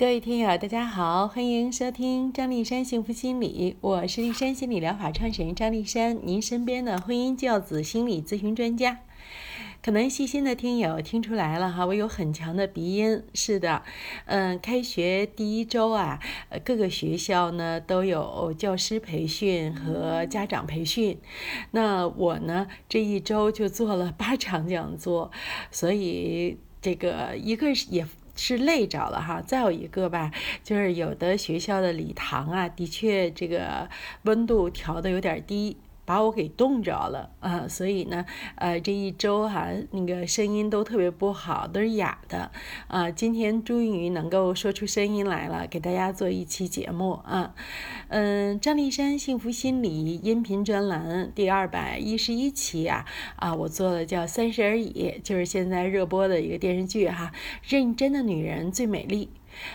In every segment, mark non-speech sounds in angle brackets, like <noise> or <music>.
各位听友，大家好，欢迎收听张丽山幸福心理，我是丽山心理疗法创始人张丽山，您身边的婚姻教子心理咨询专家。可能细心的听友听出来了哈，我有很强的鼻音。是的，嗯，开学第一周啊，各个学校呢都有教师培训和家长培训。那我呢这一周就做了八场讲座，所以这个一个也。是累着了哈，再有一个吧，就是有的学校的礼堂啊，的确这个温度调的有点低。把我给冻着了啊，所以呢，呃，这一周哈，那个声音都特别不好，都是哑的啊。今天终于能够说出声音来了，给大家做一期节目啊。嗯，张丽珊幸福心理音频专栏第二百一十一期啊啊，我做了叫《三十而已》，就是现在热播的一个电视剧哈。认真的女人最美丽。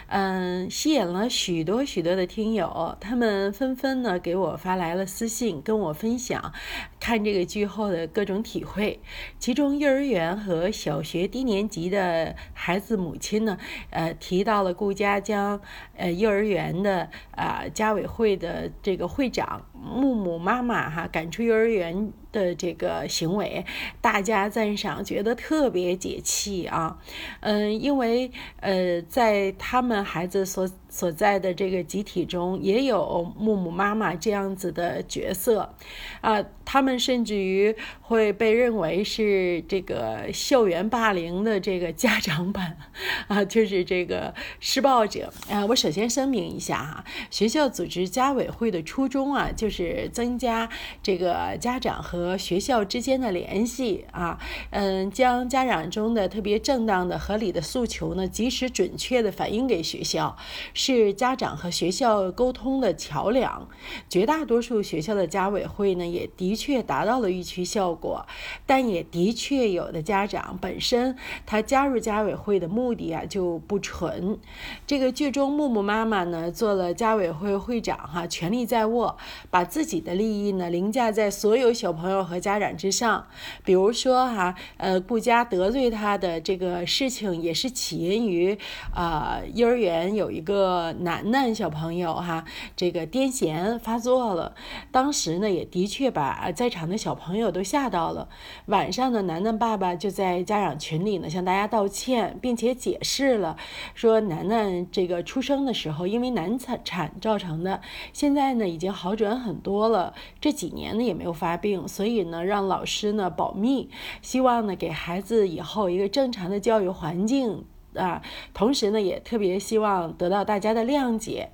嗯，吸引了许多许多的听友，他们纷纷呢给我发来了私信，跟我分享看这个剧后的各种体会。其中幼儿园和小学低年级的孩子母亲呢，呃，提到了顾家将呃幼儿园的啊家委会的这个会长木木妈妈哈赶出幼儿园。的这个行为，大家赞赏，觉得特别解气啊，嗯，因为呃，在他们孩子所所在的这个集体中，也有木木妈妈这样子的角色，啊，他们甚至于会被认为是这个校园霸凌的这个家长版，啊，就是这个施暴者啊。我首先声明一下哈，学校组织家委会的初衷啊，就是是增加这个家长和学校之间的联系啊，嗯，将家长中的特别正当的、合理的诉求呢，及时准确的反映给学校，是家长和学校沟通的桥梁。绝大多数学校的家委会呢，也的确达到了预期效果，但也的确有的家长本身他加入家委会的目的啊就不纯。这个剧中木木妈妈呢做了家委会会长哈，权力在握，把自己的利益呢凌驾在所有小朋友。和家长之上，比如说哈，呃，顾佳得罪他的这个事情，也是起因于啊，幼儿园有一个楠楠小朋友哈，这个癫痫发作了，当时呢，也的确把在场的小朋友都吓到了。晚上呢，楠楠爸爸就在家长群里呢向大家道歉，并且解释了，说楠楠这个出生的时候因为难产产造成的，现在呢已经好转很多了，这几年呢也没有发病，所以。呢，让老师呢保密，希望呢给孩子以后一个正常的教育环境啊，同时呢也特别希望得到大家的谅解，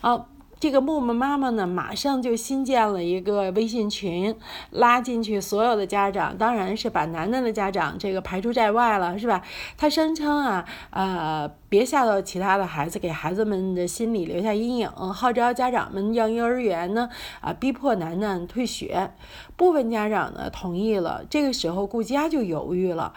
啊。这个木木妈妈呢，马上就新建了一个微信群，拉进去所有的家长，当然是把楠楠的家长这个排除在外了，是吧？她声称啊，呃，别吓到其他的孩子，给孩子们的心理留下阴影，号召家长们让幼儿园呢，啊，逼迫楠楠退学。部分家长呢同意了，这个时候顾佳就犹豫了，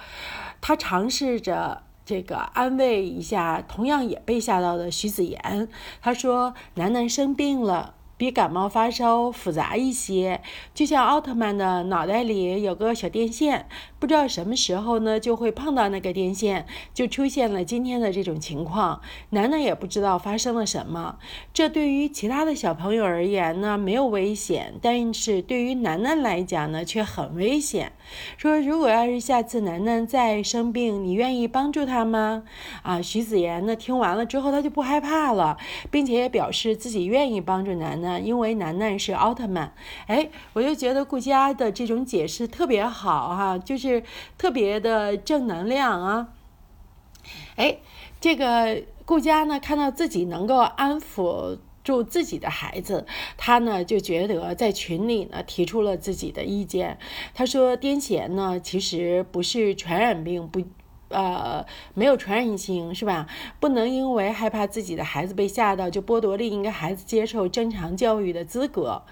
她尝试着。这个安慰一下，同样也被吓到的徐子言，他说：“楠楠生病了。”比感冒发烧复杂一些，就像奥特曼的脑袋里有个小电线，不知道什么时候呢就会碰到那个电线，就出现了今天的这种情况。楠楠也不知道发生了什么，这对于其他的小朋友而言呢没有危险，但是对于楠楠来讲呢却很危险。说如果要是下次楠楠再生病，你愿意帮助他吗？啊，徐子言呢听完了之后他就不害怕了，并且也表示自己愿意帮助楠楠。因为楠楠是奥特曼，哎，我就觉得顾佳的这种解释特别好哈，就是是特别的正能量啊。哎，这个顾佳呢，看到自己能够安抚住自己的孩子，他呢就觉得在群里呢提出了自己的意见。他说癫痫呢其实不是传染病，不。呃，没有传染性是吧？不能因为害怕自己的孩子被吓到，就剥夺另一个孩子接受正常教育的资格。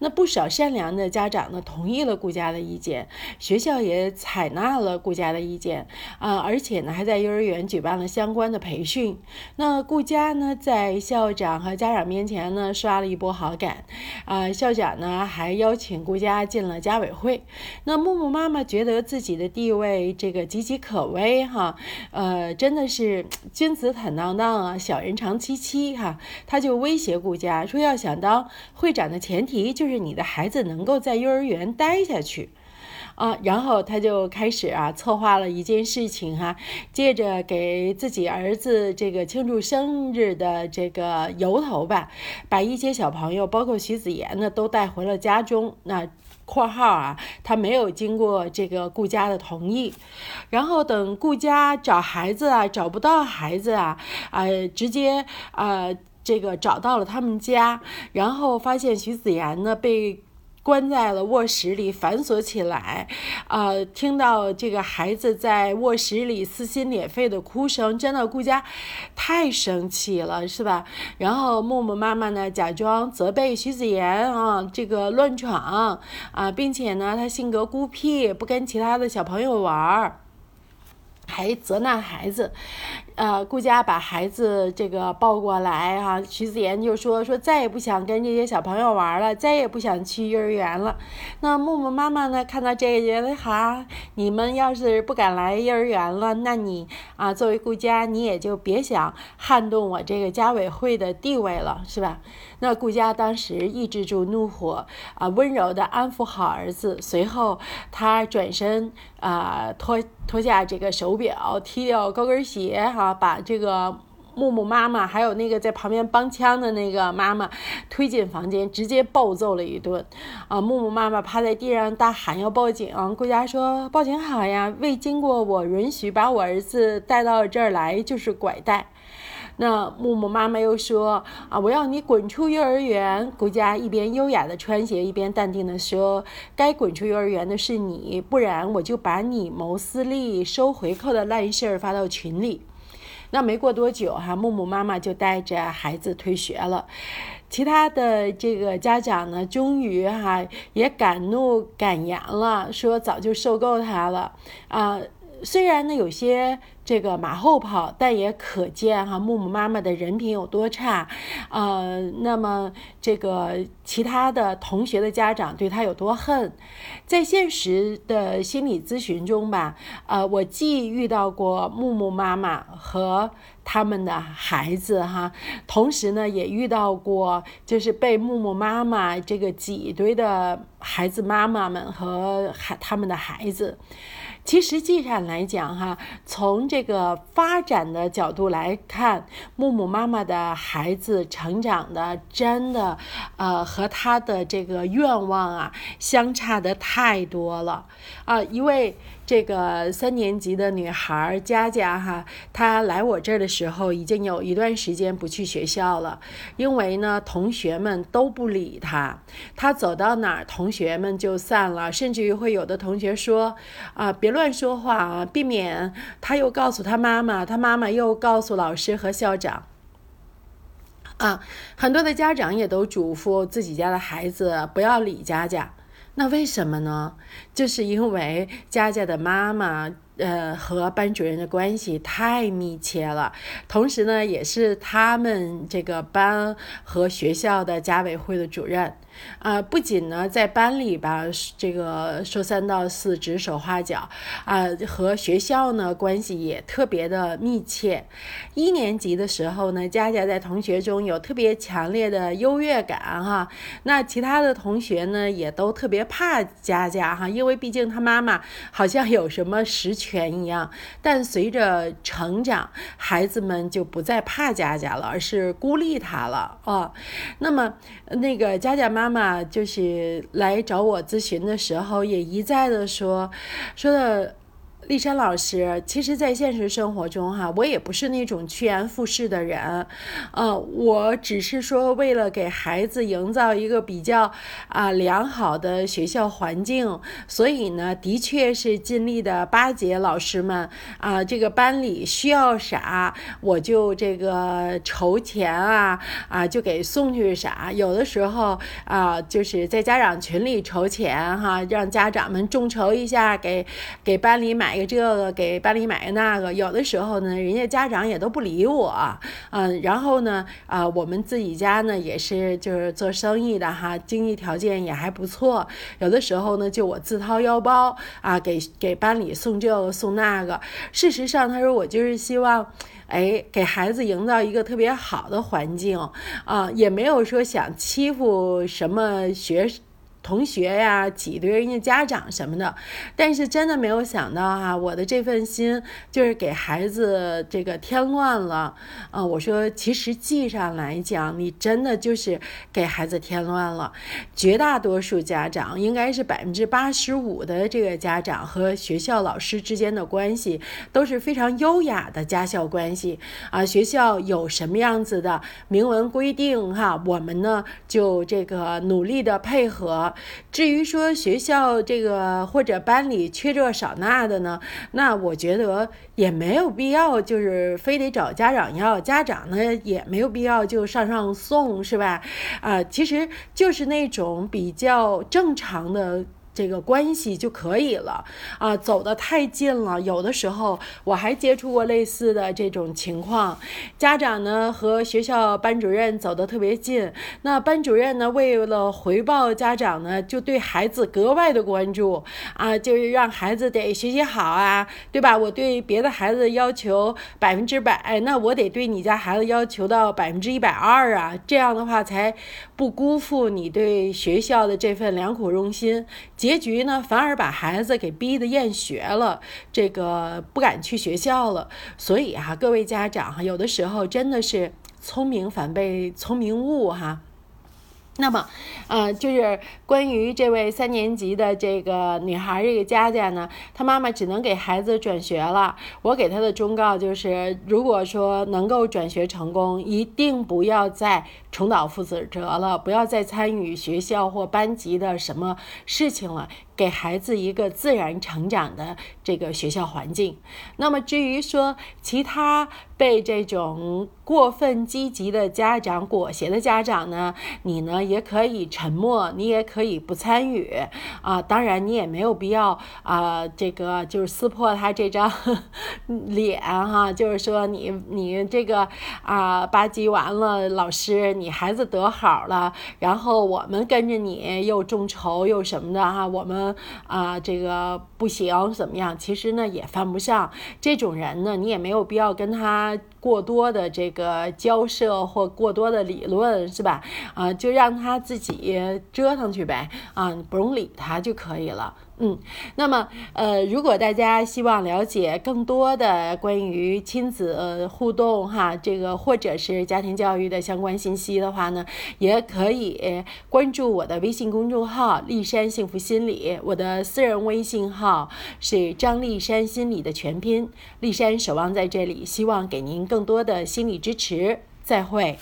那不少善良的家长呢，同意了顾家的意见，学校也采纳了顾家的意见啊，而且呢，还在幼儿园举办了相关的培训。那顾家呢，在校长和家长面前呢，刷了一波好感啊，校长呢还邀请顾家进了家委会。那木木妈妈觉得自己的地位这个岌岌可危。哈，呃，真的是君子坦荡荡啊，小人长戚戚哈。他就威胁顾佳说，要想当会长的前提就是你的孩子能够在幼儿园待下去。啊，然后他就开始啊策划了一件事情哈，借着给自己儿子这个庆祝生日的这个由头吧，把一些小朋友，包括徐子言呢，都带回了家中。那（括号啊）他没有经过这个顾家的同意。然后等顾家找孩子啊，找不到孩子啊，啊，直接啊这个找到了他们家，然后发现徐子言呢被。关在了卧室里，反锁起来，呃，听到这个孩子在卧室里撕心裂肺的哭声，真的顾家太生气了，是吧？然后木木妈妈呢，假装责备徐子言啊，这个乱闯啊，并且呢，他性格孤僻，不跟其他的小朋友玩儿。还责难孩子，呃，顾佳把孩子这个抱过来哈，徐子言就说说再也不想跟这些小朋友玩了，再也不想去幼儿园了。那木木妈妈呢，看到这个觉得哈，你们要是不敢来幼儿园了，那你啊，作为顾家，你也就别想撼动我这个家委会的地位了，是吧？那顾佳当时抑制住怒火，啊，温柔的安抚好儿子。随后，他转身，啊，脱脱下这个手表，踢掉高跟鞋，哈，把这个木木妈妈还有那个在旁边帮腔的那个妈妈推进房间，直接暴揍了一顿。啊，木木妈妈趴在地上大喊要报警。啊顾佳说：“报警好呀，未经过我允许把我儿子带到这儿来就是拐带。”那木木妈妈又说：“啊，我要你滚出幼儿园！”顾佳一边优雅的穿鞋，一边淡定的说：“该滚出幼儿园的是你，不然我就把你谋私利、收回扣的烂事儿发到群里。”那没过多久，哈，木木妈妈就带着孩子退学了。其他的这个家长呢，终于哈也敢怒敢言了，说早就受够他了啊。虽然呢有些这个马后炮，但也可见哈木木妈妈的人品有多差，呃，那么这个其他的同学的家长对他有多恨，在现实的心理咨询中吧，呃，我既遇到过木木妈妈和他们的孩子哈，同时呢也遇到过就是被木木妈妈这个挤兑的孩子妈妈们和孩他们的孩子。其实际上来讲，哈，从这个发展的角度来看，木木妈妈的孩子成长的真的，呃，和他的这个愿望啊，相差的太多了啊，一位。这个三年级的女孩佳佳哈，她来我这儿的时候已经有一段时间不去学校了，因为呢同学们都不理她，她走到哪儿同学们就散了，甚至于会有的同学说啊别乱说话啊，避免她又告诉她妈妈，她妈妈又告诉老师和校长，啊，很多的家长也都嘱咐自己家的孩子不要理佳佳。那为什么呢？就是因为佳佳的妈妈，呃，和班主任的关系太密切了，同时呢，也是他们这个班和学校的家委会的主任。啊，不仅呢在班里吧，这个说三道四、指手画脚，啊，和学校呢关系也特别的密切。一年级的时候呢，佳佳在同学中有特别强烈的优越感哈。那其他的同学呢，也都特别怕佳佳哈，因为因为毕竟他妈妈好像有什么实权一样。但随着成长，孩子们就不再怕佳佳了，而是孤立他了啊。那么那个佳佳。妈妈就是来找我咨询的时候，也一再的说，说的。丽珊老师，其实，在现实生活中，哈，我也不是那种趋炎附势的人，呃，我只是说，为了给孩子营造一个比较啊良好的学校环境，所以呢，的确是尽力的巴结老师们啊，这个班里需要啥，我就这个筹钱啊啊，就给送去啥，有的时候啊，就是在家长群里筹钱哈，让家长们众筹一下，给给班里买。个这个，给班里买个那个，有的时候呢，人家家长也都不理我，嗯，然后呢，啊，我们自己家呢也是就是做生意的哈，经济条件也还不错，有的时候呢就我自掏腰包啊，给给班里送这个送那个。事实上，他说我就是希望，哎，给孩子营造一个特别好的环境啊，也没有说想欺负什么学。同学呀，挤兑人家家长什么的，但是真的没有想到哈，我的这份心就是给孩子这个添乱了啊！我说，其实际上来讲，你真的就是给孩子添乱了。绝大多数家长，应该是百分之八十五的这个家长和学校老师之间的关系都是非常优雅的家校关系啊。学校有什么样子的明文规定哈，我们呢就这个努力的配合。至于说学校这个或者班里缺这少那的呢，那我觉得也没有必要，就是非得找家长要，家长呢也没有必要就上上送，是吧？啊，其实就是那种比较正常的。这个关系就可以了啊，走得太近了，有的时候我还接触过类似的这种情况。家长呢和学校班主任走得特别近，那班主任呢为了回报家长呢，就对孩子格外的关注啊，就是让孩子得学习好啊，对吧？我对别的孩子要求百分之百，那我得对你家孩子要求到百分之一百二啊，这样的话才不辜负你对学校的这份良苦用心。结局呢，反而把孩子给逼得厌学了，这个不敢去学校了。所以哈，各位家长哈，有的时候真的是聪明反被聪明误哈。那么，呃，就是关于这位三年级的这个女孩，这个佳佳呢，她妈妈只能给孩子转学了。我给她的忠告就是，如果说能够转学成功，一定不要再重蹈覆辙了，不要再参与学校或班级的什么事情了。给孩子一个自然成长的这个学校环境。那么至于说其他被这种过分积极的家长裹挟的家长呢，你呢也可以沉默，你也可以不参与啊。当然你也没有必要啊，这个就是撕破他这张 <laughs> 脸哈，就是说你你这个啊吧唧完了，老师你孩子得好了，然后我们跟着你又众筹又什么的哈，我们。啊，这个不行，怎么样？其实呢，也犯不上这种人呢，你也没有必要跟他过多的这个交涉或过多的理论，是吧？啊，就让他自己折腾去呗，啊，不用理他就可以了。嗯，那么呃，如果大家希望了解更多的关于亲子互动哈，这个或者是家庭教育的相关信息的话呢，也可以关注我的微信公众号“立山幸福心理”，我的私人微信号是张立山心理的全拼，立山守望在这里，希望给您更多的心理支持。再会。